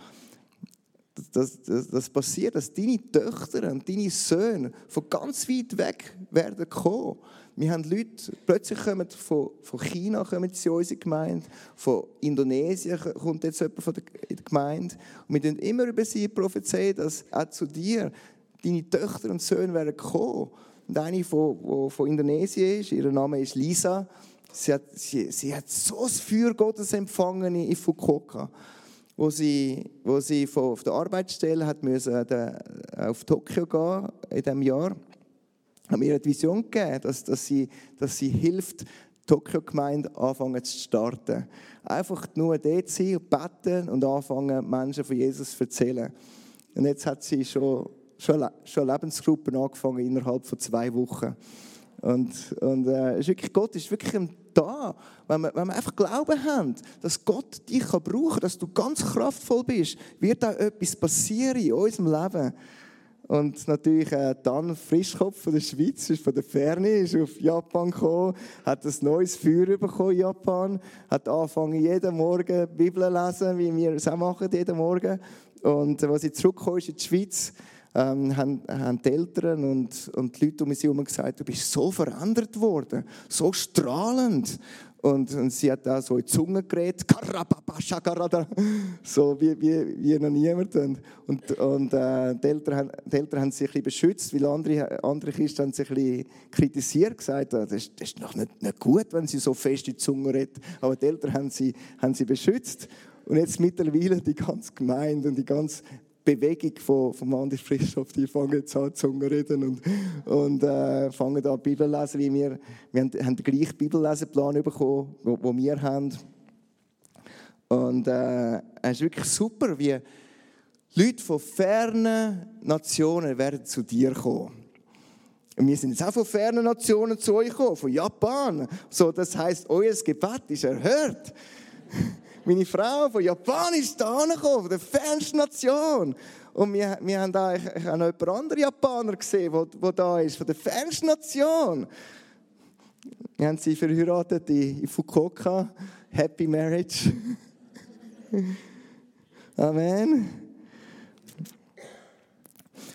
Das, das, das passiert, dass deine Töchter und deine Söhne von ganz weit weg werden kommen. Wir haben Leute, plötzlich kommen von, von China kommen sie in unsere Gemeinde, von Indonesien kommt jetzt jemand von der Gemeinde. Und wir tun immer über sie prophezeien, dass auch zu dir deine Töchter und Söhne werden kommen. Und eine, von, die von Indonesien ist, ihr Name ist Lisa, sie hat, sie, sie hat so das Feuer Gottes empfangen in Fukuoka wo sie, wo sie von auf der Arbeitsstelle hat müssen, äh, auf Tokio gehen in diesem Jahr, haben mir eine Vision gegeben, dass, dass, sie, dass sie hilft, Tokio-Gemeinde anfangen zu starten. Einfach nur dort sein und beten und anfangen, Menschen von Jesus zu erzählen. Und jetzt hat sie schon, schon, schon Lebensgruppen angefangen innerhalb von zwei Wochen. Und, und äh, ist wirklich, Gott ist wirklich ein da, wenn wir, wenn wir einfach Glauben haben, dass Gott dich kann brauchen kann, dass du ganz kraftvoll bist, wird auch etwas passieren in unserem Leben. Und natürlich äh, dann Frischkopf von der Schweiz, ist von der Ferne, ist auf Japan gekommen, hat ein neues Feuer bekommen in Japan, hat angefangen jeden Morgen Bibel lesen, wie wir es auch machen jeden Morgen. Und äh, als sie zurückgekommen ist in die Schweiz, ähm, haben, haben die Eltern und, und die Leute um sie herum gesagt, du bist so verändert worden, so strahlend. Und, und sie hat auch so in die Zunge geredet, so wie, wie, wie noch niemand. Und, und, und äh, die, Eltern, haben- die Eltern haben sich ein bisschen beschützt, weil andere, andere Christen haben sich ein bisschen kritisiert, gesagt, das das ist noch nicht, nicht gut, wenn sie so fest in die Zunge redet. Aber die Eltern haben sie, haben sie beschützt. Und jetzt mittlerweile die ganze Gemeinde und die ganze Bewegung von, vom Anders Frischhoff, die fangen jetzt an Zunge reden und, und äh, fangen an Bibel lesen, wie wir, wir haben, haben den gleichen Bibelleseplan bekommen, wo wir haben. Und äh, es ist wirklich super, wie Leute von fernen Nationen werden zu dir kommen. Und wir sind jetzt auch von fernen Nationen zu euch gekommen, von Japan. So, das heißt, euer Gebet ist erhört. Meine Frau von Japan ist da gekommen, von der fernsten Nation. Und wir, wir haben da, ich, ich habe noch ein paar andere Japaner gesehen, wo da ist, von der fernsten Nation. Wir haben sie verheiratet in, in Fukuoka. Happy Marriage. Amen.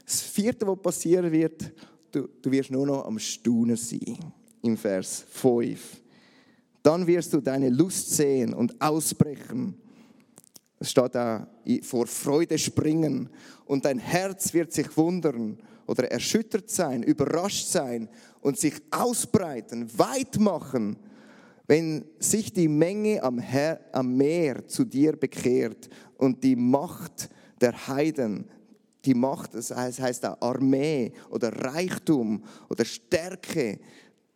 Das vierte, was passieren wird, du, du wirst nur noch am Staunen sein. Im Vers 5. Dann wirst du deine Lust sehen und ausbrechen. Es steht da, vor Freude springen. Und dein Herz wird sich wundern oder erschüttert sein, überrascht sein und sich ausbreiten, weit machen, wenn sich die Menge am, Her am Meer zu dir bekehrt und die Macht der Heiden die Macht, das heißt auch Armee oder Reichtum oder Stärke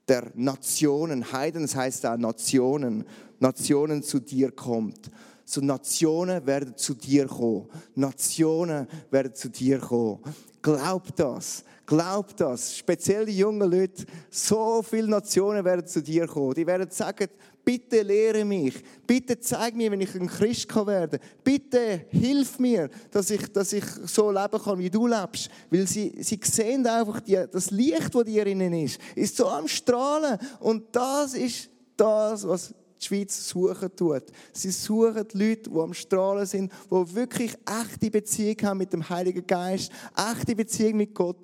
der Nationen, Heiden, das heißt auch Nationen, Nationen zu dir kommt. So Nationen werden zu dir kommen. Nationen werden zu dir kommen. Glaub das. Glaub das. Speziell die jungen Leute. So viele Nationen werden zu dir kommen. Die werden sagen, bitte lehre mich. Bitte zeig mir, wenn ich ein Christ kann werden Bitte hilf mir, dass ich, dass ich so leben kann, wie du lebst. Weil sie, sie sehen einfach, die, das Licht, das dir innen ist, ist so am Strahlen. Und das ist das, was die Schweiz suchen tut. Sie suchen Leute, die am Strahlen sind, die wirklich echte Beziehung haben mit dem Heiligen Geist, echte Beziehung mit Gott.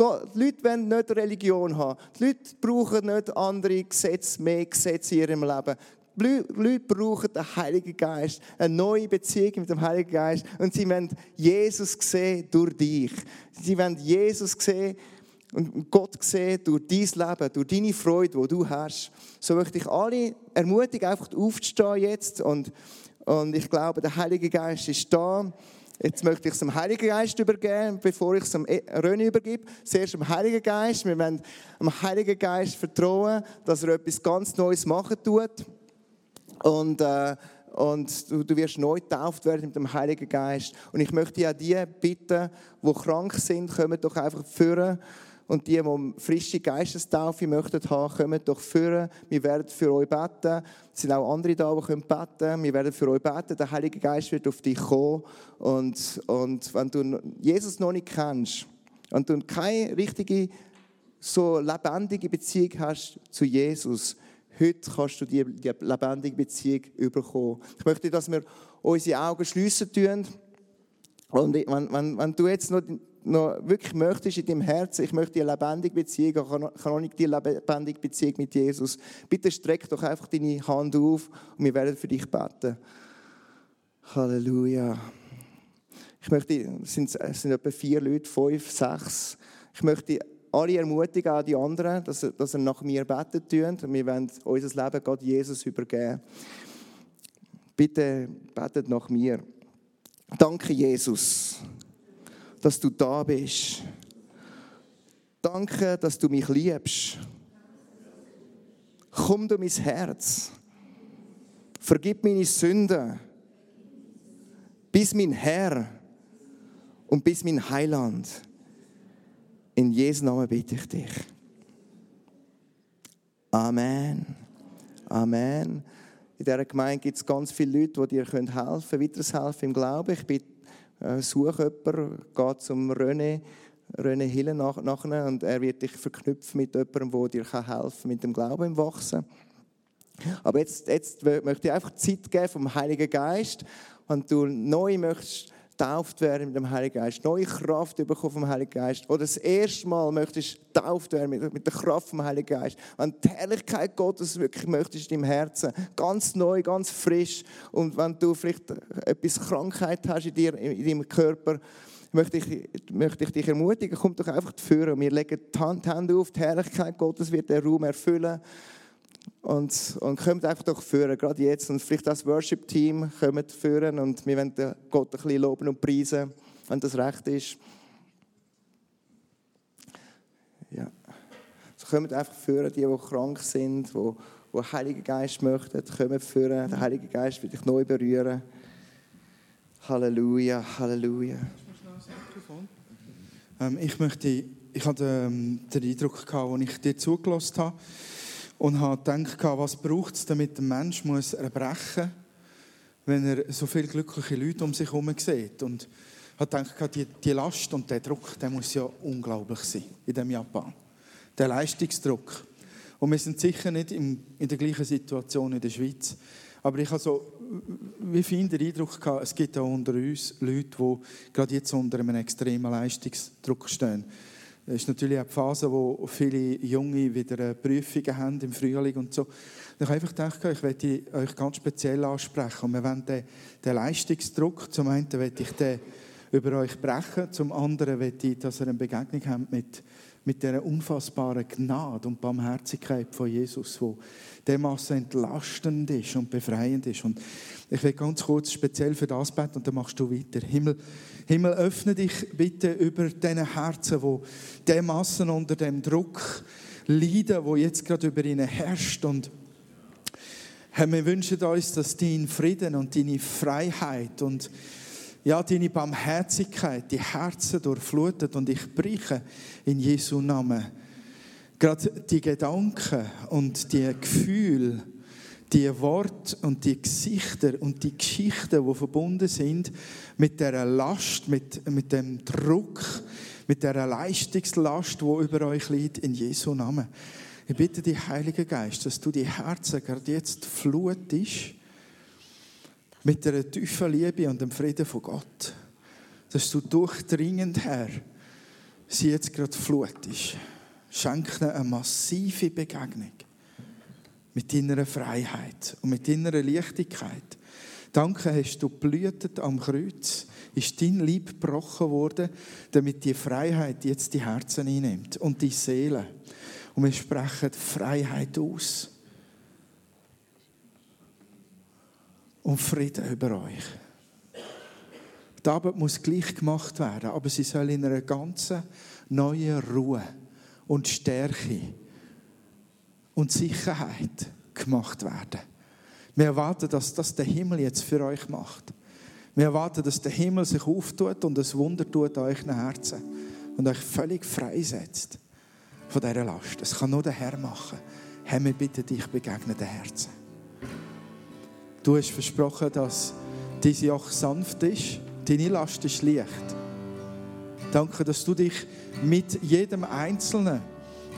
Die Leute wollen nicht Religion haben. Die Leute brauchen nicht andere Gesetze, mehr Gesetze in ihrem Leben. Die Leute brauchen den Heiligen Geist, eine neue Beziehung mit dem Heiligen Geist. Und sie wollen Jesus sehen durch dich. Sie wollen Jesus sehen und Gott sehen durch dein Leben, durch deine Freude, die du hast. So möchte ich alle ermutigen, einfach aufzustehen jetzt. Und, und ich glaube, der Heilige Geist ist da. Jetzt möchte ich es dem Heiligen Geist übergeben, bevor ich es dem René übergebe. Zuerst dem Heiligen Geist. Wir wollen dem Heiligen Geist vertrauen, dass er etwas ganz Neues machen tut. Und, äh, und du, du, wirst neu getauft werden mit dem Heiligen Geist. Und ich möchte ja die bitten, die krank sind, kommen doch einfach führen. Und die, die frische Geistestaufe möchten haben, kommen doch führen. Wir werden für euch beten. Es sind auch andere da, die können beten. Wir werden für euch beten. Der Heilige Geist wird auf dich kommen. Und, und wenn du Jesus noch nicht kennst und du keine richtige, so lebendige Beziehung hast zu Jesus, heute kannst du die, die lebendige Beziehung überkommen. Ich möchte, dass wir unsere Augen schliessen tun. Und wenn, wenn, wenn du jetzt noch noch wirklich möchtest in deinem Herzen, ich möchte eine lebendige Beziehung, ich habe noch nicht die lebendige Beziehung mit Jesus, bitte streck doch einfach deine Hand auf und wir werden für dich beten. Halleluja. Ich möchte, es sind, es sind etwa vier Leute, fünf, sechs. Ich möchte alle ermutigen, auch die anderen, dass, dass ihr nach mir beten tun. Wir wollen unser Leben Gott Jesus übergeben. Bitte betet nach mir. Danke, Jesus dass du da bist. Danke, dass du mich liebst. Komm du mein Herz. Vergib meine Sünden. Bis mein Herr und bis mein Heiland. In Jesu Namen bitte ich dich. Amen. Amen. In dieser Gemeinde gibt es ganz viele Leute, die dir helfen können, weiterhelfen im Glauben. Ich bitte äh, such jemanden, geh zum René, René Hille nach, nachher und er wird dich verknüpfen mit jemandem, der dir helfen kann, mit dem Glauben im Wachsen. Aber jetzt, jetzt möchte ich einfach Zeit geben vom Heiligen Geist, wenn du neu möchtest getauft werden mit dem Heiligen Geist, neue Kraft bekommen vom Heiligen Geist oder das erste Mal möchtest getauft werden mit, mit der Kraft vom Heiligen Geist, wenn die Herrlichkeit Gottes wirklich möchtest in deinem Herzen, ganz neu, ganz frisch und wenn du vielleicht etwas Krankheit hast in, dir, in deinem Körper, möchte ich, möchte ich dich ermutigen, komm doch einfach führen. Wir legen die Hand, die Hände auf, die Herrlichkeit Gottes wird den Raum erfüllen. Und, und kommt einfach doch führen, gerade jetzt. Und vielleicht das Worship-Team kommt führen und wir wollen Gott ein bisschen loben und preisen, wenn das recht ist. Ja. So kommt einfach führen, die, die krank sind, die, die Heiligen Geist möchten, kommen führen. Der Heilige Geist wird dich neu berühren. Halleluja, Halleluja. Ähm, ich möchte, ich hatte ähm, den Eindruck gehabt, als ich dir zugelassen habe, und habe gedacht, was braucht es, damit ein Mensch muss erbrechen muss, wenn er so viele glückliche Leute um sich herum sieht. Und habe gedacht, die, die Last und der Druck, der muss ja unglaublich sein in dem Japan. Der Leistungsdruck. Und wir sind sicher nicht in, in der gleichen Situation in der Schweiz. Aber ich habe so, wie viel den Eindruck gehabt, es gibt auch unter uns Leute, die gerade jetzt unter einem extremen Leistungsdruck stehen. Es ist natürlich auch die Phase, wo viele Junge wieder Prüfungen haben im Frühling und so. Ich habe einfach gedacht, ich werde euch ganz speziell ansprechen. Und wir wollen den, den Leistungsdruck, zum einen werde ich den über euch brechen, zum anderen werde ich, dass ihr eine Begegnung habt mit, mit der unfassbaren Gnade und Barmherzigkeit von Jesus, wo dermaßen entlastend ist und befreiend ist. Und ich will ganz kurz speziell für das beten und dann machst du weiter. Himmel, Himmel, öffne dich bitte über diesen Herzen, wo dermaßen unter dem Druck leiden, wo jetzt gerade über ihnen herrscht. Und Herr, wir wünschen uns, dass dein Frieden und deine Freiheit und ja, deine Barmherzigkeit die Herzen durchflutet. Und ich breche in Jesu Namen gerade die Gedanken und die Gefühle, die Worte und die Gesichter und die Geschichten, die verbunden sind mit der Last, mit, mit dem Druck, mit der Leistungslast, die über euch liegt, in Jesu Namen. Ich bitte dich, Heiliger Geist, dass du die Herzen gerade jetzt flutest mit der tiefen Liebe und dem Frieden von Gott. Dass du durchdringend, Herr, sie jetzt gerade flutest. Schenk ihnen eine massive Begegnung mit deiner Freiheit und mit deiner Leichtigkeit. Danke, hast du blühtet am Kreuz, ist dein Lieb gebrochen worden, damit die Freiheit jetzt die Herzen einnimmt und die Seele. Und wir sprechen Freiheit aus. und Frieden über euch. Die Arbeit muss gleich gemacht werden, aber sie soll in einer ganzen neuen Ruhe und Stärke und Sicherheit gemacht werden. Wir erwarten, dass das der Himmel jetzt für euch macht. Wir erwarten, dass der Himmel sich auftut und ein Wunder tut an euren Herzen und euch völlig freisetzt von dieser Last. Das kann nur der Herr machen. Herr, wir bitten dich, begegne den Herzen. Du hast versprochen, dass diese Joch sanft ist, deine Last ist leicht. Danke, dass du dich mit jedem Einzelnen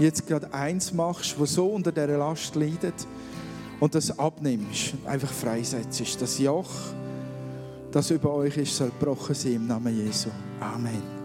jetzt gerade eins machst, wo so unter dieser Last leidet und das abnimmst, einfach freisetzt. Das Joch, das über euch ist, soll gebrochen sein im Namen Jesu. Amen.